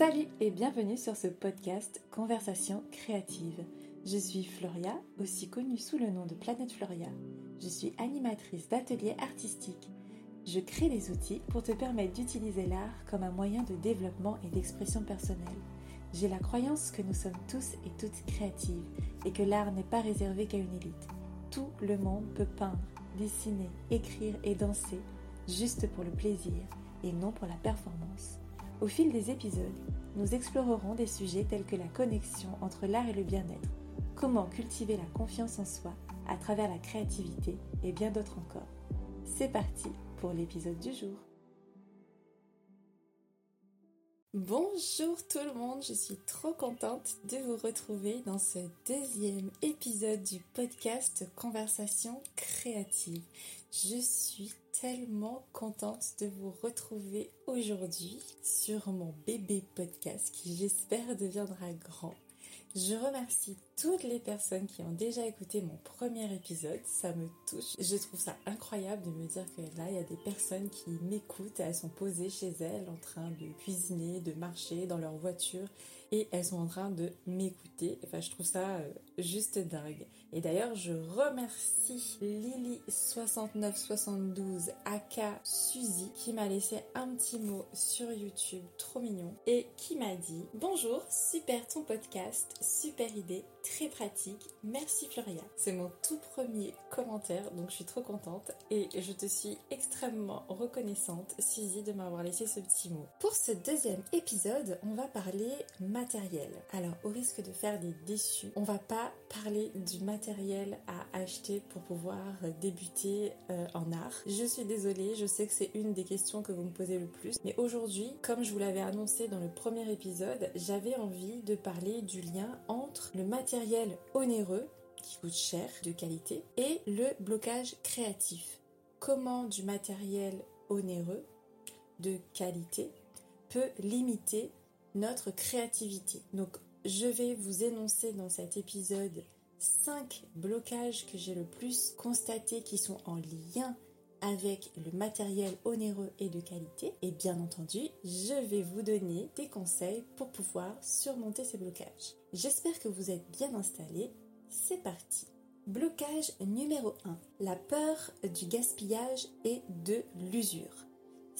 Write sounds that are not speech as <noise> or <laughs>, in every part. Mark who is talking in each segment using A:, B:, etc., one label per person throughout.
A: Salut et bienvenue sur ce podcast Conversation créative. Je suis Floria, aussi connue sous le nom de Planète Floria. Je suis animatrice d'ateliers artistiques. Je crée des outils pour te permettre d'utiliser l'art comme un moyen de développement et d'expression personnelle. J'ai la croyance que nous sommes tous et toutes créatives et que l'art n'est pas réservé qu'à une élite. Tout le monde peut peindre, dessiner, écrire et danser juste pour le plaisir et non pour la performance. Au fil des épisodes, nous explorerons des sujets tels que la connexion entre l'art et le bien-être, comment cultiver la confiance en soi à travers la créativité et bien d'autres encore. C'est parti pour l'épisode du jour. Bonjour tout le monde, je suis trop contente de vous retrouver dans ce deuxième épisode du podcast Conversation créative. Je suis tellement contente de vous retrouver aujourd'hui sur mon bébé podcast qui j'espère deviendra grand. Je remercie toutes les personnes qui ont déjà écouté mon premier épisode. Ça me touche. Je trouve ça incroyable de me dire que là, il y a des personnes qui m'écoutent. Elles sont posées chez elles en train de cuisiner, de marcher dans leur voiture et elles sont en train de m'écouter. Enfin, je trouve ça euh, juste dingue. Et d'ailleurs, je remercie Lily6972 aka Suzy qui m'a laissé un petit mot sur YouTube, trop mignon, et qui m'a dit Bonjour, super ton podcast, super idée, très pratique. Merci Floria. C'est mon tout premier commentaire, donc je suis trop contente et je te suis extrêmement reconnaissante, Suzy, de m'avoir laissé ce petit mot. Pour ce deuxième épisode, on va parler matériel. Alors, au risque de faire des déçus, on va pas parler du matériel à acheter pour pouvoir débuter euh, en art. Je suis désolée, je sais que c'est une des questions que vous me posez le plus, mais aujourd'hui, comme je vous l'avais annoncé dans le premier épisode, j'avais envie de parler du lien entre le matériel onéreux qui coûte cher, de qualité, et le blocage créatif. Comment du matériel onéreux de qualité peut limiter notre créativité? Donc je vais vous énoncer dans cet épisode 5 blocages que j'ai le plus constatés qui sont en lien avec le matériel onéreux et de qualité. Et bien entendu, je vais vous donner des conseils pour pouvoir surmonter ces blocages. J'espère que vous êtes bien installés. C'est parti. Blocage numéro 1. La peur du gaspillage et de l'usure.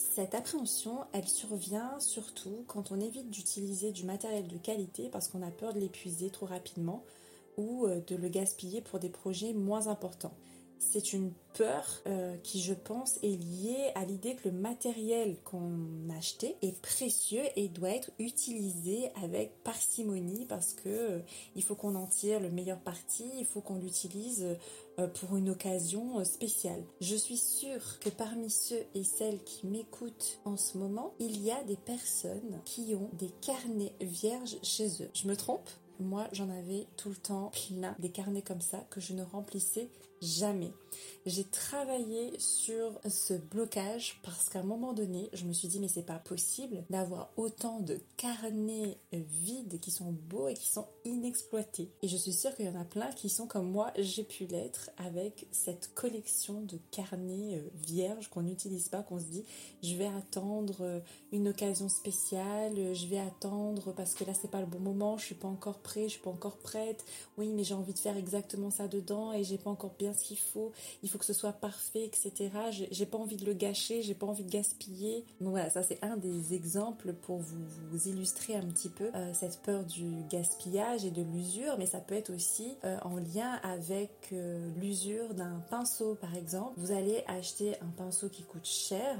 A: Cette appréhension, elle survient surtout quand on évite d'utiliser du matériel de qualité parce qu'on a peur de l'épuiser trop rapidement ou euh, de le gaspiller pour des projets moins importants c'est une peur euh, qui, je pense, est liée à l'idée que le matériel qu'on a acheté est précieux et doit être utilisé avec parcimonie parce que euh, il faut qu'on en tire le meilleur parti, il faut qu'on l'utilise euh, pour une occasion spéciale. Je suis sûre que parmi ceux et celles qui m'écoutent en ce moment, il y a des personnes qui ont des carnets vierges chez eux. Je me trompe? Moi, j'en avais tout le temps plein des carnets comme ça que je ne remplissais jamais. J'ai travaillé sur ce blocage parce qu'à un moment donné, je me suis dit mais c'est pas possible d'avoir autant de carnets vides qui sont beaux et qui sont inexploités. Et je suis sûre qu'il y en a plein qui sont comme moi, j'ai pu l'être avec cette collection de carnets euh, vierges qu'on n'utilise pas, qu'on se dit je vais attendre euh, une occasion spéciale, je vais attendre parce que là c'est pas le bon moment, je suis pas encore prêt, je suis pas encore prête. Oui, mais j'ai envie de faire exactement ça dedans et j'ai pas encore bien ce qu'il faut il faut que ce soit parfait, etc. J'ai pas envie de le gâcher, j'ai pas envie de gaspiller. Donc voilà, ça c'est un des exemples pour vous, vous illustrer un petit peu euh, cette peur du gaspillage et de l'usure, mais ça peut être aussi euh, en lien avec euh, l'usure d'un pinceau par exemple. Vous allez acheter un pinceau qui coûte cher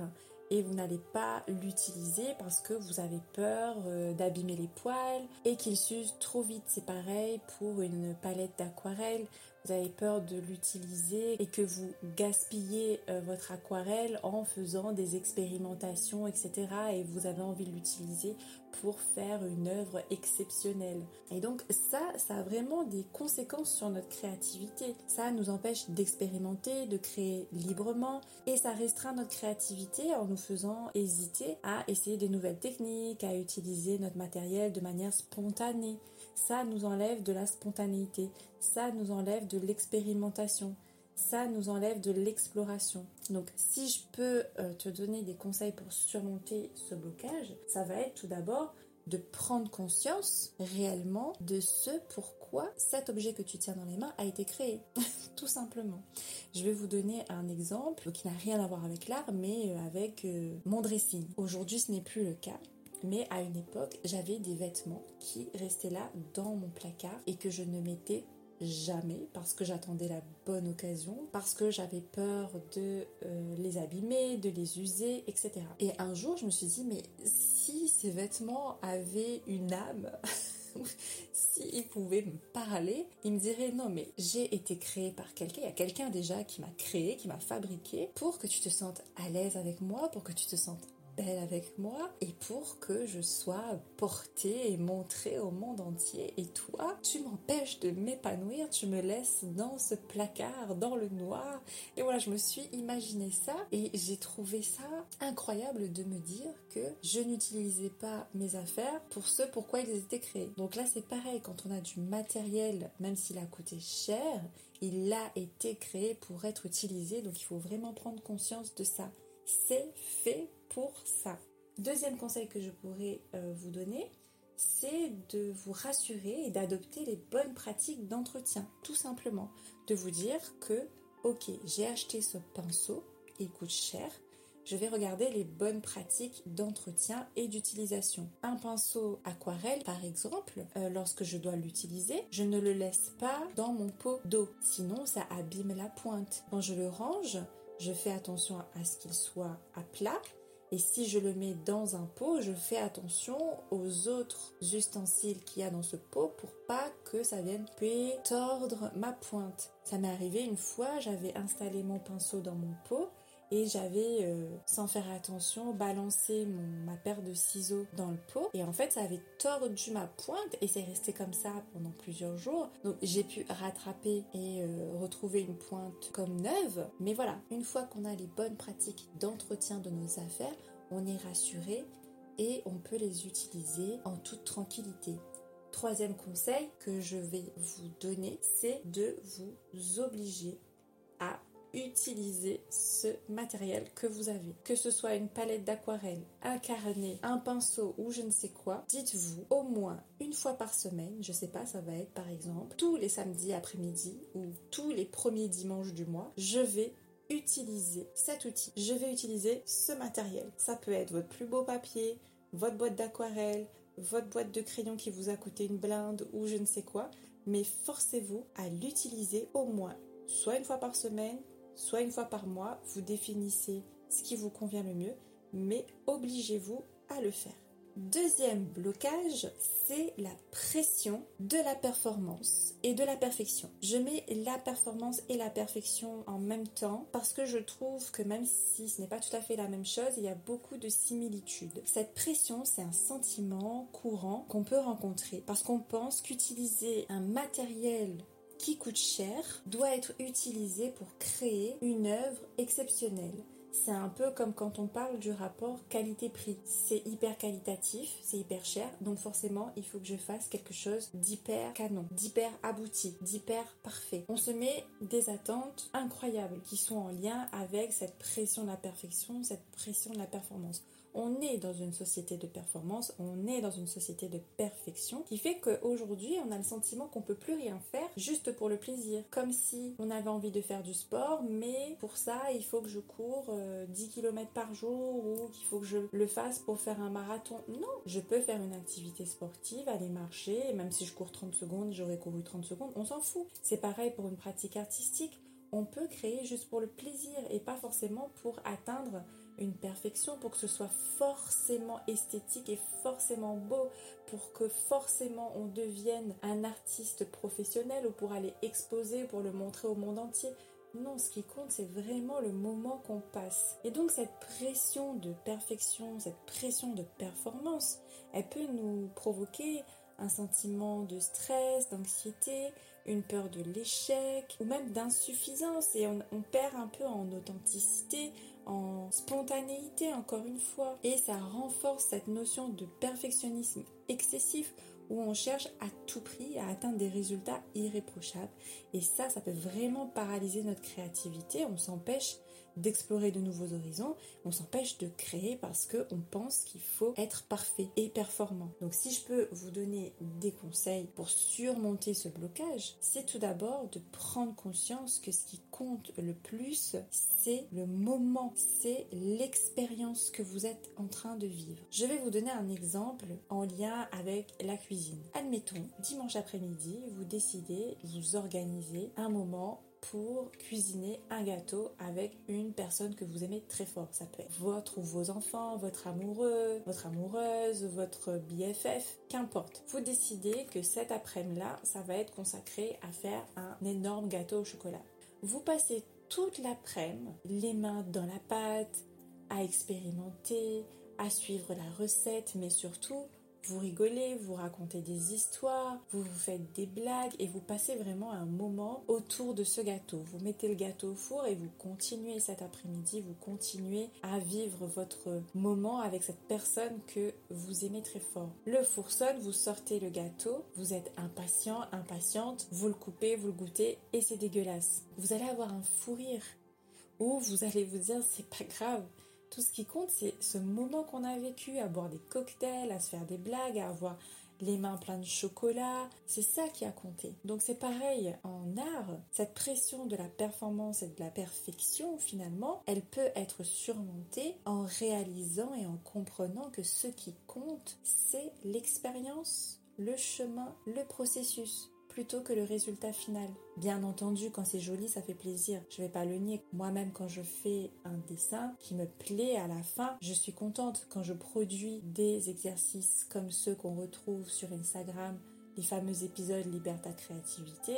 A: et vous n'allez pas l'utiliser parce que vous avez peur d'abîmer les poils et qu'il s'use trop vite. C'est pareil pour une palette d'aquarelle vous avez peur de l'utiliser et que vous gaspillez euh, votre aquarelle en faisant des expérimentations, etc. Et vous avez envie de l'utiliser pour faire une œuvre exceptionnelle. Et donc ça, ça a vraiment des conséquences sur notre créativité. Ça nous empêche d'expérimenter, de créer librement et ça restreint notre créativité en nous faisant hésiter à essayer des nouvelles techniques, à utiliser notre matériel de manière spontanée. Ça nous enlève de la spontanéité, ça nous enlève de l'expérimentation, ça nous enlève de l'exploration. Donc si je peux euh, te donner des conseils pour surmonter ce blocage, ça va être tout d'abord de prendre conscience réellement de ce pourquoi cet objet que tu tiens dans les mains a été créé, <laughs> tout simplement. Je vais vous donner un exemple qui n'a rien à voir avec l'art, mais euh, avec euh, mon dressing. Aujourd'hui, ce n'est plus le cas. Mais à une époque, j'avais des vêtements qui restaient là dans mon placard et que je ne mettais jamais parce que j'attendais la bonne occasion, parce que j'avais peur de euh, les abîmer, de les user, etc. Et un jour, je me suis dit, mais si ces vêtements avaient une âme, <laughs> s'ils pouvaient me parler, ils me diraient non mais j'ai été créé par quelqu'un, il y a quelqu'un déjà qui m'a créé, qui m'a fabriqué pour que tu te sentes à l'aise avec moi, pour que tu te sentes avec moi et pour que je sois portée et montrée au monde entier. Et toi, tu m'empêches de m'épanouir, tu me laisses dans ce placard, dans le noir. Et voilà, je me suis imaginé ça et j'ai trouvé ça incroyable de me dire que je n'utilisais pas mes affaires pour ce pourquoi ils étaient créés. Donc là, c'est pareil, quand on a du matériel, même s'il a coûté cher, il a été créé pour être utilisé, donc il faut vraiment prendre conscience de ça. C'est fait pour ça. Deuxième conseil que je pourrais euh, vous donner, c'est de vous rassurer et d'adopter les bonnes pratiques d'entretien, tout simplement. De vous dire que, ok, j'ai acheté ce pinceau, il coûte cher, je vais regarder les bonnes pratiques d'entretien et d'utilisation. Un pinceau aquarelle, par exemple, euh, lorsque je dois l'utiliser, je ne le laisse pas dans mon pot d'eau, sinon ça abîme la pointe. Quand je le range, je fais attention à ce qu'il soit à plat et si je le mets dans un pot, je fais attention aux autres ustensiles qu'il y a dans ce pot pour pas que ça vienne tordre ma pointe. Ça m'est arrivé une fois, j'avais installé mon pinceau dans mon pot et j'avais, euh, sans faire attention, balancé ma paire de ciseaux dans le pot et en fait ça avait tordu ma pointe et c'est resté comme ça pendant plusieurs jours. Donc j'ai pu rattraper et euh, retrouver une pointe comme neuve. Mais voilà, une fois qu'on a les bonnes pratiques d'entretien de nos affaires, on est rassuré et on peut les utiliser en toute tranquillité. Troisième conseil que je vais vous donner, c'est de vous obliger à utiliser ce matériel que vous avez. Que ce soit une palette d'aquarelle, un carnet, un pinceau ou je ne sais quoi, dites-vous au moins une fois par semaine, je sais pas, ça va être par exemple tous les samedis après-midi ou tous les premiers dimanches du mois, je vais utiliser cet outil. Je vais utiliser ce matériel. Ça peut être votre plus beau papier, votre boîte d'aquarelle, votre boîte de crayon qui vous a coûté une blinde ou je ne sais quoi, mais forcez-vous à l'utiliser au moins soit une fois par semaine, soit une fois par mois, vous définissez ce qui vous convient le mieux, mais obligez-vous à le faire. Deuxième blocage, c'est la pression de la performance et de la perfection. Je mets la performance et la perfection en même temps parce que je trouve que même si ce n'est pas tout à fait la même chose, il y a beaucoup de similitudes. Cette pression, c'est un sentiment courant qu'on peut rencontrer parce qu'on pense qu'utiliser un matériel qui coûte cher doit être utilisé pour créer une œuvre exceptionnelle. C'est un peu comme quand on parle du rapport qualité-prix. C'est hyper qualitatif, c'est hyper cher, donc forcément il faut que je fasse quelque chose d'hyper canon, d'hyper abouti, d'hyper parfait. On se met des attentes incroyables qui sont en lien avec cette pression de la perfection, cette pression de la performance on est dans une société de performance, on est dans une société de perfection qui fait qu'aujourd'hui on a le sentiment qu'on peut plus rien faire juste pour le plaisir. Comme si on avait envie de faire du sport, mais pour ça il faut que je cours 10 euh, km par jour ou qu'il faut que je le fasse pour faire un marathon. Non, je peux faire une activité sportive, aller marcher, même si je cours 30 secondes, j'aurais couru 30 secondes, on s'en fout. C'est pareil pour une pratique artistique. On peut créer juste pour le plaisir et pas forcément pour atteindre une perfection, pour que ce soit forcément esthétique et forcément beau, pour que forcément on devienne un artiste professionnel ou pour aller exposer, pour le montrer au monde entier. Non, ce qui compte, c'est vraiment le moment qu'on passe. Et donc cette pression de perfection, cette pression de performance, elle peut nous provoquer un sentiment de stress, d'anxiété, une peur de l'échec ou même d'insuffisance et on, on, perd un peu en authenticité, en spontanéité encore une fois. Et ça renforce cette notion de perfectionnisme excessif où on cherche à tout prix à atteindre des résultats irréprochables. Et ça, ça peut vraiment paralyser notre créativité. On s'empêche d'explorer de nouveaux horizons, on s'empêche de créer parce qu'on pense qu'il faut être parfait et performant. Donc si je peux vous donner des conseils pour surmonter ce blocage, c'est tout d'abord de prendre conscience que ce qui compte le plus, c'est le moment, c'est l'expérience que vous êtes en train de vivre. Je vais vous donner un exemple en lien avec la cuisine. Admettons, dimanche après-midi, vous décidez, vous organisez un moment pour cuisiner un gâteau avec une personne que vous aimez très fort. Ça peut être votre ou vos enfants, votre amoureux, votre amoureuse, votre BFF, qu'importe. Vous décidez que cet après-midi-là, ça va être consacré à faire un énorme gâteau au chocolat. Vous passez toute l'après-midi les mains dans la pâte, à expérimenter, à suivre la recette, mais surtout vous rigolez, vous racontez des histoires, vous vous faites des blagues et vous passez vraiment un moment autour de ce gâteau. Vous mettez le gâteau au four et vous continuez cet après-midi, vous continuez à vivre votre moment avec cette personne que vous aimez très fort. Le four sonne, vous sortez le gâteau, vous êtes impatient, impatiente, vous le coupez, vous le goûtez et c'est dégueulasse. Vous allez avoir un fou rire ou vous allez vous dire c'est pas grave tout ce qui compte, c'est ce moment qu'on a vécu, à boire des cocktails, à se faire des blagues, à avoir les mains pleines de chocolat. C'est ça qui a compté. Donc c'est pareil en art, cette pression de la performance et de la perfection, finalement, elle peut être surmontée en réalisant et en comprenant que ce qui compte, c'est l'expérience, le chemin, le processus plutôt que le résultat final. Bien entendu, quand c'est joli, ça fait plaisir. Je vais pas le nier. Moi-même, quand je fais un dessin qui me plaît à la fin, je suis contente. Quand je produis des exercices comme ceux qu'on retrouve sur Instagram, les fameux épisodes Liberta Créativité,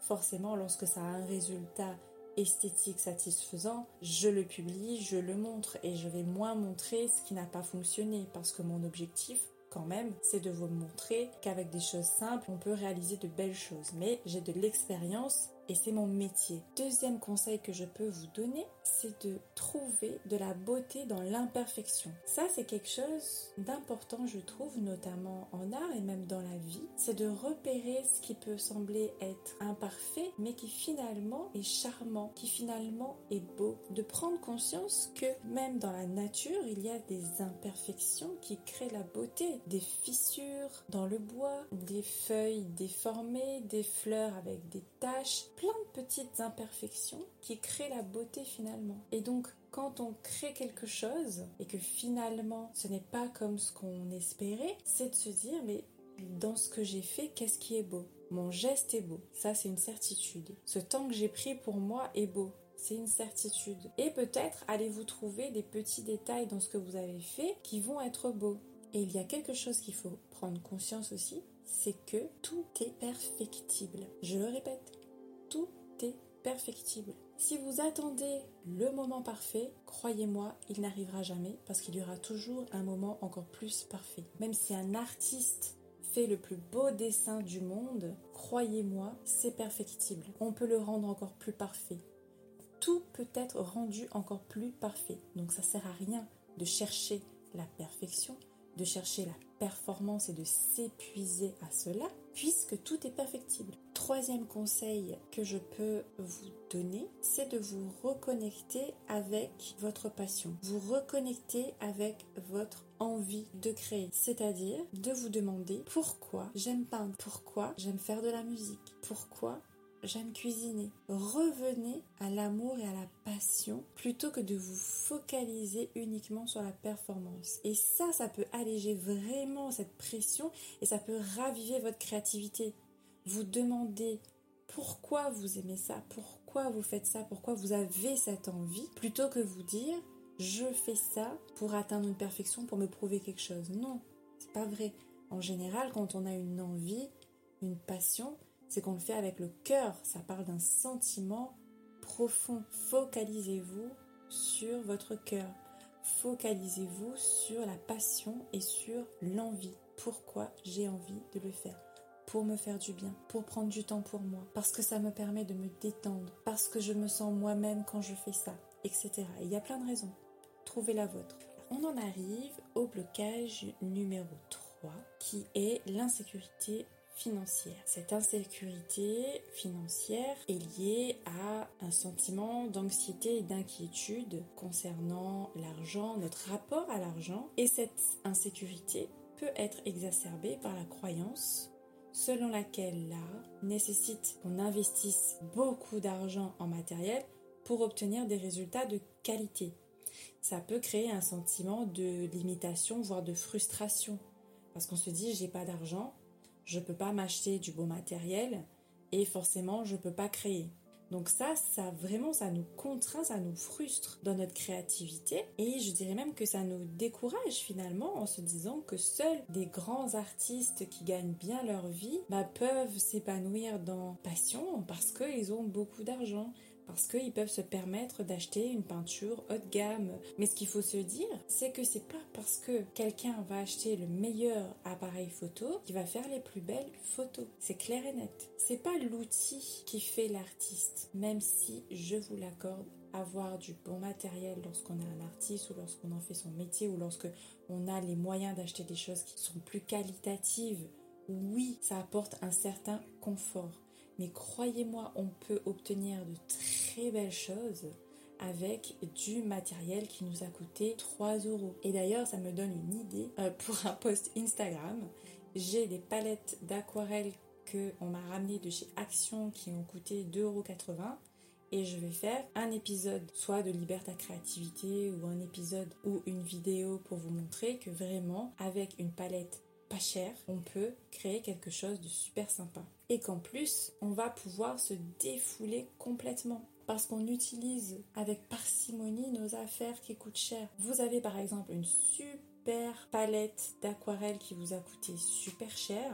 A: forcément, lorsque ça a un résultat esthétique satisfaisant, je le publie, je le montre et je vais moins montrer ce qui n'a pas fonctionné parce que mon objectif même, c'est de vous montrer qu'avec des choses simples, on peut réaliser de belles choses. Mais j'ai de l'expérience et c'est mon métier. Deuxième conseil que je peux vous donner, c'est de trouver de la beauté dans l'imperfection. Ça, c'est quelque chose d'important, je trouve, notamment en art et même dans la vie. C'est de repérer ce qui peut sembler être imparfait, mais qui finalement est charmant, qui finalement est beau. De prendre conscience que même dans la nature, il y a des imperfections qui créent la beauté. Des fissures dans le bois, des feuilles déformées, des fleurs avec des taches, plein de petites imperfections qui créent la beauté finalement. Et donc, quand on crée quelque chose et que finalement ce n'est pas comme ce qu'on espérait, c'est de se dire mais dans ce que j'ai fait, qu'est-ce qui est beau? Mon geste est beau, ça c'est une certitude. Ce temps que j'ai pris pour moi est beau, c'est une certitude. Et peut-être allez-vous trouver des petits détails dans ce que vous avez fait qui vont être beaux. Et il y a quelque chose qu'il faut prendre conscience aussi, c'est que tout est perfectible. Je le répète, tout est perfectible. Si vous attendez le moment parfait, croyez-moi, il n'arrivera jamais parce qu'il y aura toujours un moment encore plus parfait. Même si un artiste fait le plus beau dessin du monde, croyez-moi, c'est perfectible. On peut le rendre encore plus parfait. Tout peut être rendu encore plus parfait. Donc ça sert à rien de chercher la perfection, de chercher la performance et de s'épuiser à cela, puisque tout est perfectible. Troisième conseil que je peux vous donner, c'est de vous reconnecter avec votre passion, vous reconnecter avec votre envie de créer, c'est-à-dire de vous demander pourquoi j'aime peindre, pourquoi j'aime faire de la musique, pourquoi j'aime cuisiner. Revenez à l'amour et à la passion plutôt que de vous focaliser uniquement sur la performance. Et ça, ça peut alléger vraiment cette pression et ça peut raviver votre créativité. Vous demandez pourquoi vous aimez ça, pourquoi vous faites ça, pourquoi vous avez cette envie, plutôt que vous dire je fais ça pour atteindre une perfection, pour me prouver quelque chose. Non, c'est pas vrai. En général, quand on a une envie, une passion, c'est qu'on le fait avec le cœur. Ça parle d'un sentiment profond. Focalisez-vous sur votre cœur. Focalisez-vous sur la passion et sur l'envie. Pourquoi j'ai envie de le faire? Pour me faire du bien, pour prendre du temps pour moi, parce que ça me permet de me détendre, parce que je me sens moi-même quand je fais ça, etc. il y a plein de raisons. Trouvez la vôtre. On en arrive au blocage numéro 3 qui est l'insécurité financière. Cette insécurité financière est liée à un sentiment d'anxiété et d'inquiétude concernant l'argent, notre rapport à l'argent. Et cette insécurité peut être exacerbée par la croyance selon laquelle l'art nécessite qu'on investisse beaucoup d'argent en matériel pour obtenir des résultats de qualité. Ça peut créer un sentiment de limitation, voire de frustration. Parce qu'on se dit, j'ai pas d'argent, je peux pas m'acheter du beau matériel et forcément je peux pas créer. Donc ça, ça vraiment, ça nous contraint, ça nous frustre dans notre créativité. Et je dirais même que ça nous décourage finalement en se disant que seuls des grands artistes qui gagnent bien leur vie bah, peuvent s'épanouir dans passion parce qu'ils ont beaucoup d'argent parce qu'ils peuvent se permettre d'acheter une peinture haut de gamme. Mais ce qu'il faut se dire, c'est que c'est pas parce que quelqu'un va acheter le meilleur appareil photo qu'il va faire les plus belles photos. C'est clair et net. C'est pas l'outil qui fait l'artiste, même si je vous l'accorde, avoir du bon matériel lorsqu'on est un artiste ou lorsqu'on en fait son métier ou lorsque on a les moyens d'acheter des choses qui sont plus qualitatives, oui, ça apporte un certain confort. Mais croyez-moi, on peut obtenir de très belles choses avec du matériel qui nous a coûté 3 euros. Et d'ailleurs, ça me donne une idée euh, pour un post Instagram. J'ai des palettes d'aquarelle que on m'a ramené de chez Action qui ont coûté 2,80 euros. Et je vais faire un épisode soit de Liberté à Créativité ou un épisode ou une vidéo pour vous montrer que vraiment avec une palette pas cher, on peut créer quelque chose de super sympa. Et qu'en plus, on va pouvoir se défouler complètement parce qu'on utilise avec parcimonie nos affaires qui coûtent cher. Vous avez par exemple une super palette d'aquarelle qui vous a coûté super cher.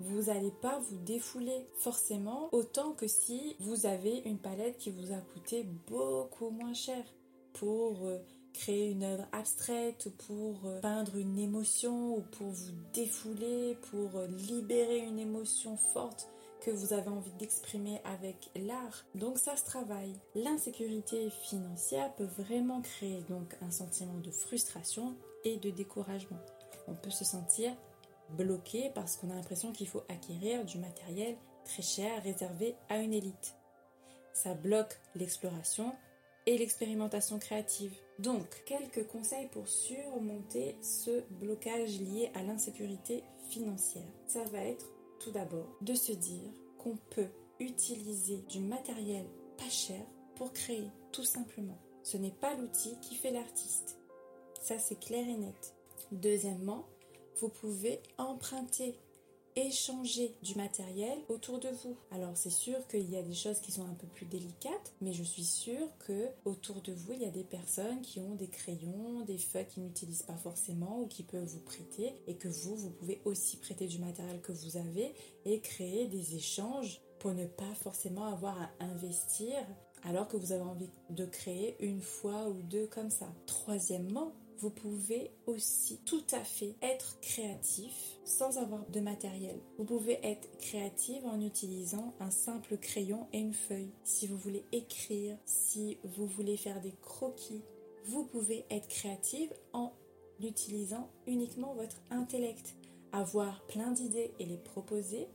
A: Vous n'allez pas vous défouler forcément autant que si vous avez une palette qui vous a coûté beaucoup moins cher pour euh, créer une œuvre abstraite, pour euh, peindre une émotion ou pour vous défouler, pour euh, libérer une émotion forte que vous avez envie d'exprimer avec l'art. Donc ça se travaille. L'insécurité financière peut vraiment créer donc un sentiment de frustration et de découragement. On peut se sentir bloqué parce qu'on a l'impression qu'il faut acquérir du matériel très cher réservé à une élite. Ça bloque l'exploration et l'expérimentation créative. Donc, quelques conseils pour surmonter ce blocage lié à l'insécurité financière. Ça va être tout d'abord de se dire qu'on peut utiliser du matériel pas cher pour créer, tout simplement. Ce n'est pas l'outil qui fait l'artiste. Ça, c'est clair et net. Deuxièmement, vous pouvez emprunter échanger du matériel autour de vous. Alors c'est sûr qu'il y a des choses qui sont un peu plus délicates, mais je suis sûre que autour de vous, il y a des personnes qui ont des crayons, des feuilles qu'ils n'utilisent pas forcément ou qui peuvent vous prêter et que vous, vous pouvez aussi prêter du matériel que vous avez et créer des échanges pour ne pas forcément avoir à investir alors que vous avez envie de créer une fois ou deux comme ça. Troisièmement, vous pouvez aussi tout à fait être créatif sans avoir de matériel. Vous pouvez être créatif en utilisant un simple crayon et une feuille. Si vous voulez écrire, si vous voulez faire des croquis, vous pouvez être créative en utilisant uniquement votre intellect. Avoir plein d'idées et les proposer,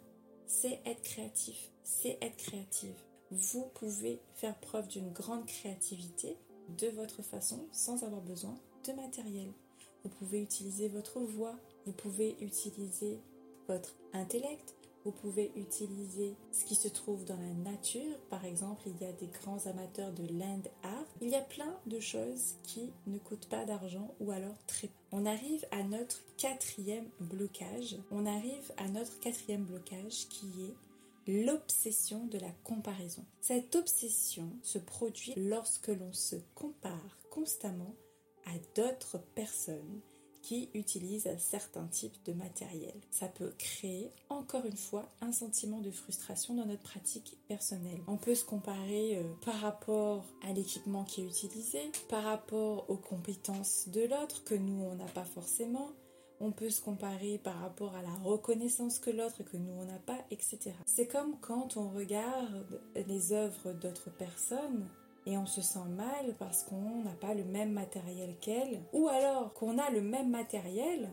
A: c'est être créatif, c'est être créative. Vous pouvez faire preuve d'une grande créativité de votre façon sans avoir besoin matériel. Vous pouvez utiliser votre voix, vous pouvez utiliser votre intellect, vous pouvez utiliser ce qui se trouve dans la nature. Par exemple, il y a des grands amateurs de land art. Il y a plein de choses qui ne coûtent pas d'argent ou alors très peu. On arrive à notre quatrième blocage. On arrive à notre quatrième blocage qui est l'obsession de la comparaison. Cette obsession se produit lorsque l'on se compare constamment à d'autres personnes qui utilisent certains types de matériel. Ça peut créer encore une fois un sentiment de frustration dans notre pratique personnelle. On peut se comparer euh, par rapport à l'équipement qui est utilisé, par rapport aux compétences de l'autre que nous on n'a pas forcément. On peut se comparer par rapport à la reconnaissance que l'autre que nous on n'a pas, etc. C'est comme quand on regarde les œuvres d'autres personnes et on se sent mal parce qu'on n'a pas le même matériel qu'elle, ou alors qu'on a le même matériel,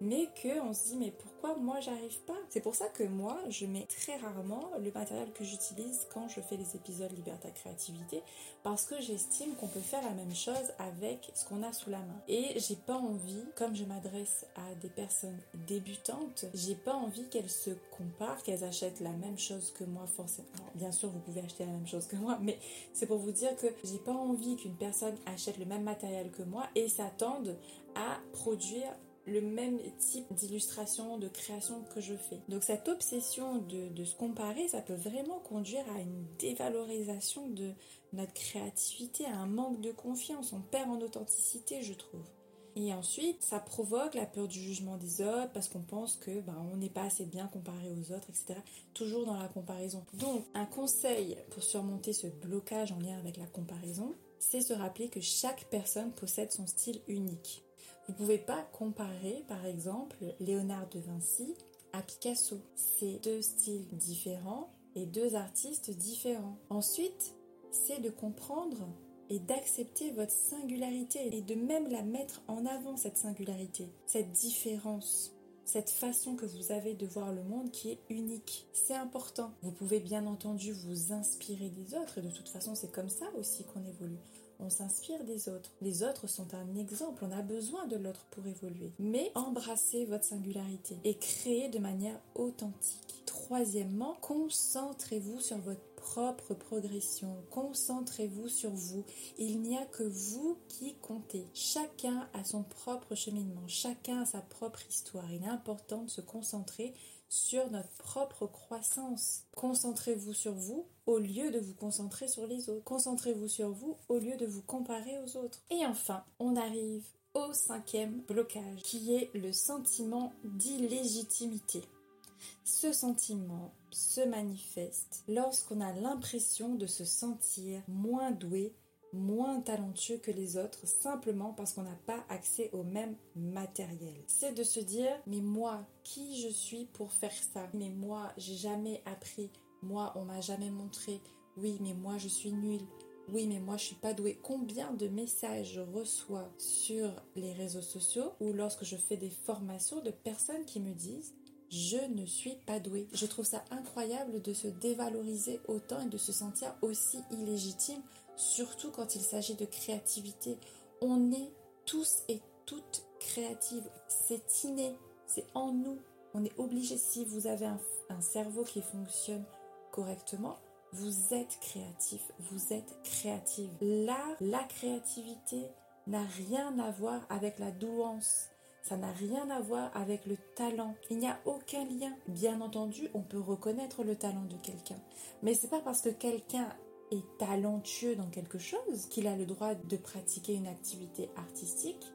A: mais que on se dit mais pourquoi moi j'arrive pas? C'est pour ça que moi je mets très rarement le matériel que j'utilise quand je fais les épisodes Liberté Créativité parce que j'estime qu'on peut faire la même chose avec ce qu'on a sous la main. Et j'ai pas envie, comme je m'adresse à des personnes débutantes, j'ai pas envie qu'elles se comparent, qu'elles achètent la même chose que moi forcément. bien sûr vous pouvez acheter la même chose que moi, mais c'est pour vous dire que j'ai pas envie qu'une personne achète le même matériel que moi et s'attende à produire le même type d'illustration, de création que je fais. Donc cette obsession de, se comparer, ça peut vraiment conduire à une dévalorisation de notre créativité, à un manque de confiance. On perd en authenticité, je trouve. Et ensuite, ça provoque la peur du jugement des autres parce qu'on pense que ben, on n'est pas assez bien comparé aux autres, etc. Toujours dans la comparaison. Donc, un conseil pour surmonter ce blocage en lien avec la comparaison, c'est se rappeler que chaque personne possède son style unique. Vous ne pouvez pas comparer, par exemple, Léonard de Vinci à Picasso. C'est deux styles différents et deux artistes différents. Ensuite, c'est de comprendre et d'accepter votre singularité et de même la mettre en avant, cette singularité, cette différence cette façon que vous avez de voir le monde qui est unique. C'est important. Vous pouvez bien entendu vous inspirer des autres et de toute façon c'est comme ça aussi qu'on évolue on s'inspire des autres. Les autres sont un exemple, on a besoin de l'autre pour évoluer. Mais embrassez votre singularité et créez de manière authentique. Troisièmement, concentrez-vous sur votre propre progression. Concentrez-vous sur vous. Il n'y a que vous qui comptez. Chacun a son propre cheminement, chacun a sa propre histoire. Il est important de se concentrer sur notre propre croissance. Concentrez-vous sur vous au lieu de vous concentrer sur les autres. Concentrez-vous sur vous au lieu de vous comparer aux autres. Et enfin, on arrive au cinquième blocage, qui est le sentiment d'illégitimité. Ce sentiment se manifeste lorsqu'on a l'impression de se sentir moins doué moins talentueux que les autres simplement parce qu'on n'a pas accès au même matériel. C'est de se dire mais moi qui je suis pour faire ça? Mais moi j'ai jamais appris, moi on m'a jamais montré. Oui mais moi je suis nul. Oui, mais moi je suis pas douée. Combien de messages je reçois sur les réseaux sociaux ou lorsque je fais des formations de personnes qui me disent je ne suis pas douée. Je trouve ça incroyable de se dévaloriser autant et de se sentir aussi illégitime surtout quand il s'agit de créativité. On est tous et toutes créatives. C'est inné, c'est en nous. On est obligé, si vous avez un, cerveau qui fonctionne correctement, vous êtes créatif, vous êtes créative. Là, la créativité n'a rien à voir avec la douance. Ça n'a rien à voir avec le talent. Il n'y a aucun lien. Bien entendu, on peut reconnaître le talent de quelqu'un. Mais c'est pas parce que quelqu'un est talentueux dans quelque chose qu'il a le droit de pratiquer une activité artistique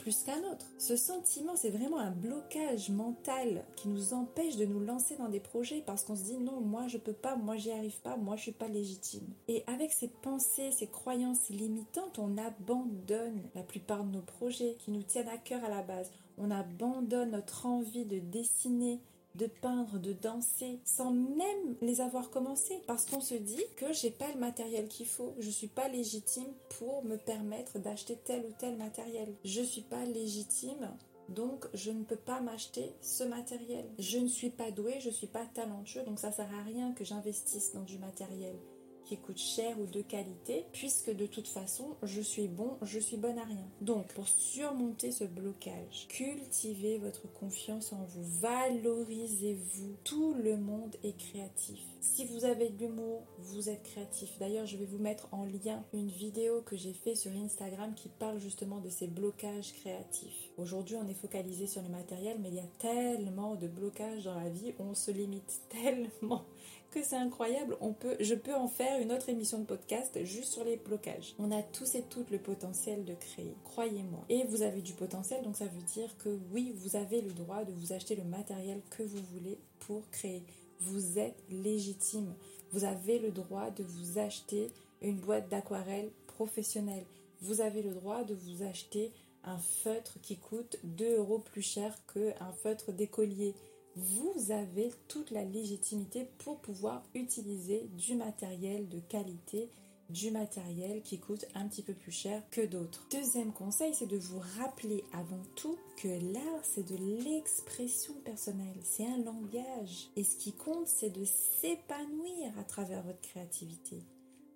A: plus qu'un autre. Ce sentiment, c'est vraiment un blocage mental qui nous empêche de nous lancer dans des projets parce qu'on se dit non, moi je peux pas, moi j'y arrive pas, moi je suis pas légitime. Et avec ces pensées, ces croyances limitantes, on abandonne la plupart de nos projets qui nous tiennent à cœur à la base. On abandonne notre envie de dessiner, de peindre, de danser, sans même les avoir commencés, parce qu'on se dit que j'ai pas le matériel qu'il faut, je suis pas légitime pour me permettre d'acheter tel ou tel matériel. Je suis pas légitime donc je ne peux pas m'acheter ce matériel. Je ne suis pas douée, je suis pas talentueux, donc ça sert à rien que j'investisse dans du matériel coûte cher ou de qualité, puisque de toute façon, je suis bon, je suis bonne à rien. Donc, pour surmonter ce blocage, cultivez votre confiance en vous, valorisez-vous. Tout le monde est créatif. Si vous avez de l'humour, vous êtes créatif. D'ailleurs, je vais vous mettre en lien une vidéo que j'ai fait sur Instagram qui parle justement de ces blocages créatifs. Aujourd'hui, on est focalisé sur le matériel, mais il y a tellement de blocages dans la vie, on se limite <laughs> tellement que c'est incroyable. On peut, je peux en faire une autre émission de podcast juste sur les blocages. On a tous et toutes le potentiel de créer, croyez-moi. Et vous avez du potentiel, donc ça veut dire que oui, vous avez le droit de vous acheter le matériel que vous voulez pour créer. Vous êtes légitime. Vous avez le droit de vous acheter une boîte d'aquarelle professionnelle. Vous avez le droit de vous acheter un feutre qui coûte 2 euros plus cher qu'un feutre d'écolier vous avez toute la légitimité pour pouvoir utiliser du matériel de qualité du matériel qui coûte un petit peu plus cher que d'autres. Deuxième conseil, c'est de vous rappeler avant tout que l'art, c'est de l'expression personnelle, c'est un langage. Et ce qui compte, c'est de s'épanouir à travers votre créativité,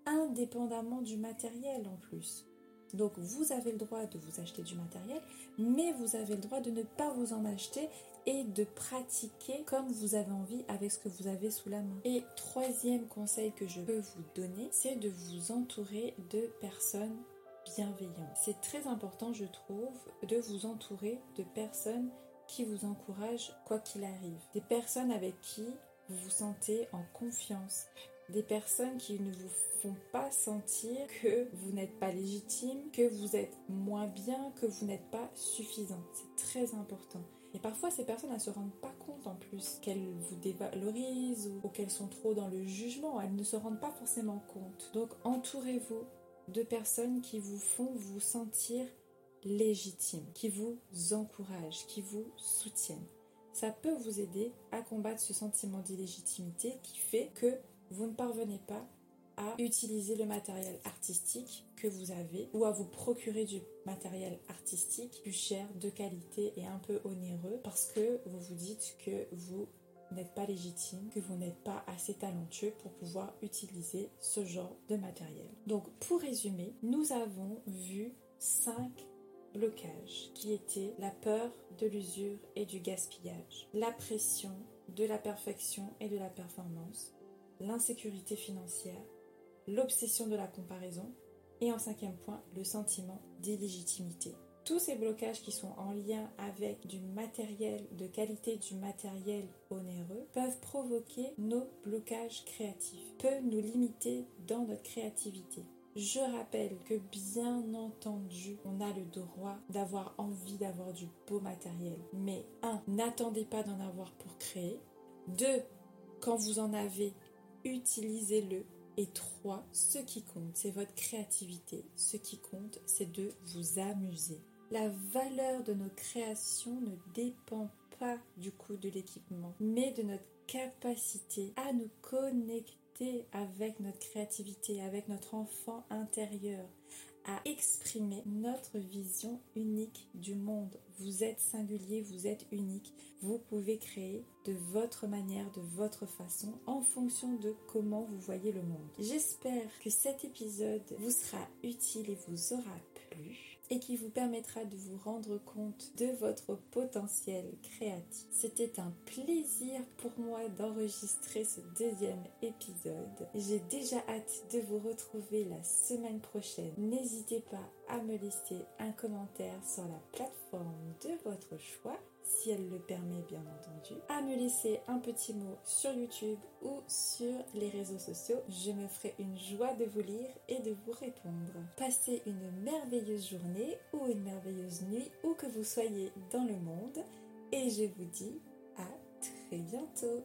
A: indépendamment du matériel en plus. Donc vous avez le droit de vous acheter du matériel, mais vous avez le droit de ne pas vous en acheter et de pratiquer comme vous avez envie avec ce que vous avez sous la main. Et troisième conseil que je peux vous donner, c'est de vous entourer de personnes bienveillantes. C'est très important, je trouve, de vous entourer de personnes qui vous encouragent quoi qu'il arrive. Des personnes avec qui vous vous sentez en confiance, des personnes qui ne vous font pas sentir que vous n'êtes pas légitime, que vous êtes moins bien, que vous n'êtes pas suffisant. C'est très important. Et parfois, ces personnes ne se rendent pas compte en plus qu'elles vous dévalorisent ou, ou qu'elles sont trop dans le jugement. Elles ne se rendent pas forcément compte. Donc, entourez-vous de personnes qui vous font vous sentir légitime, qui vous encouragent, qui vous soutiennent. Ça peut vous aider à combattre ce sentiment d'illégitimité qui fait que vous ne parvenez pas à utiliser le matériel artistique que vous avez ou à vous procurer du matériel artistique plus cher, de qualité et un peu onéreux parce que vous vous dites que vous n'êtes pas légitime, que vous n'êtes pas assez talentueux pour pouvoir utiliser ce genre de matériel. Donc pour résumer, nous avons vu cinq blocages qui étaient la peur de l'usure et du gaspillage, la pression de la perfection et de la performance, l'insécurité financière, l'obsession de la comparaison et en cinquième point, le sentiment d'illégitimité. Tous ces blocages qui sont en lien avec du matériel de qualité, du matériel onéreux, peuvent provoquer nos blocages créatifs, peuvent nous limiter dans notre créativité. Je rappelle que bien entendu, on a le droit d'avoir envie d'avoir du beau matériel. Mais un, n'attendez pas d'en avoir pour créer. Deux, quand vous en avez, utilisez-le. Et trois, ce qui compte, c'est votre créativité. Ce qui compte, c'est de vous amuser. La valeur de nos créations ne dépend pas du coût de l'équipement, mais de notre capacité à nous connecter avec notre créativité, avec notre enfant intérieur, à exprimer notre vision unique du monde. Vous êtes singulier, vous êtes unique. Vous pouvez créer de votre manière, de votre façon, en fonction de comment vous voyez le monde. J'espère que cet épisode vous sera utile et vous aura plu et qui vous permettra de vous rendre compte de votre potentiel créatif. C'était un plaisir pour moi d'enregistrer ce deuxième épisode. J'ai déjà hâte de vous retrouver la semaine prochaine. N'hésitez pas à me laisser un commentaire sur la plateforme de votre choix si elle le permet bien entendu, à me laisser un petit mot sur YouTube ou sur les réseaux sociaux. Je me ferai une joie de vous lire et de vous répondre. Passez une merveilleuse journée ou une merveilleuse nuit où que vous soyez dans le monde et je vous dis à très bientôt.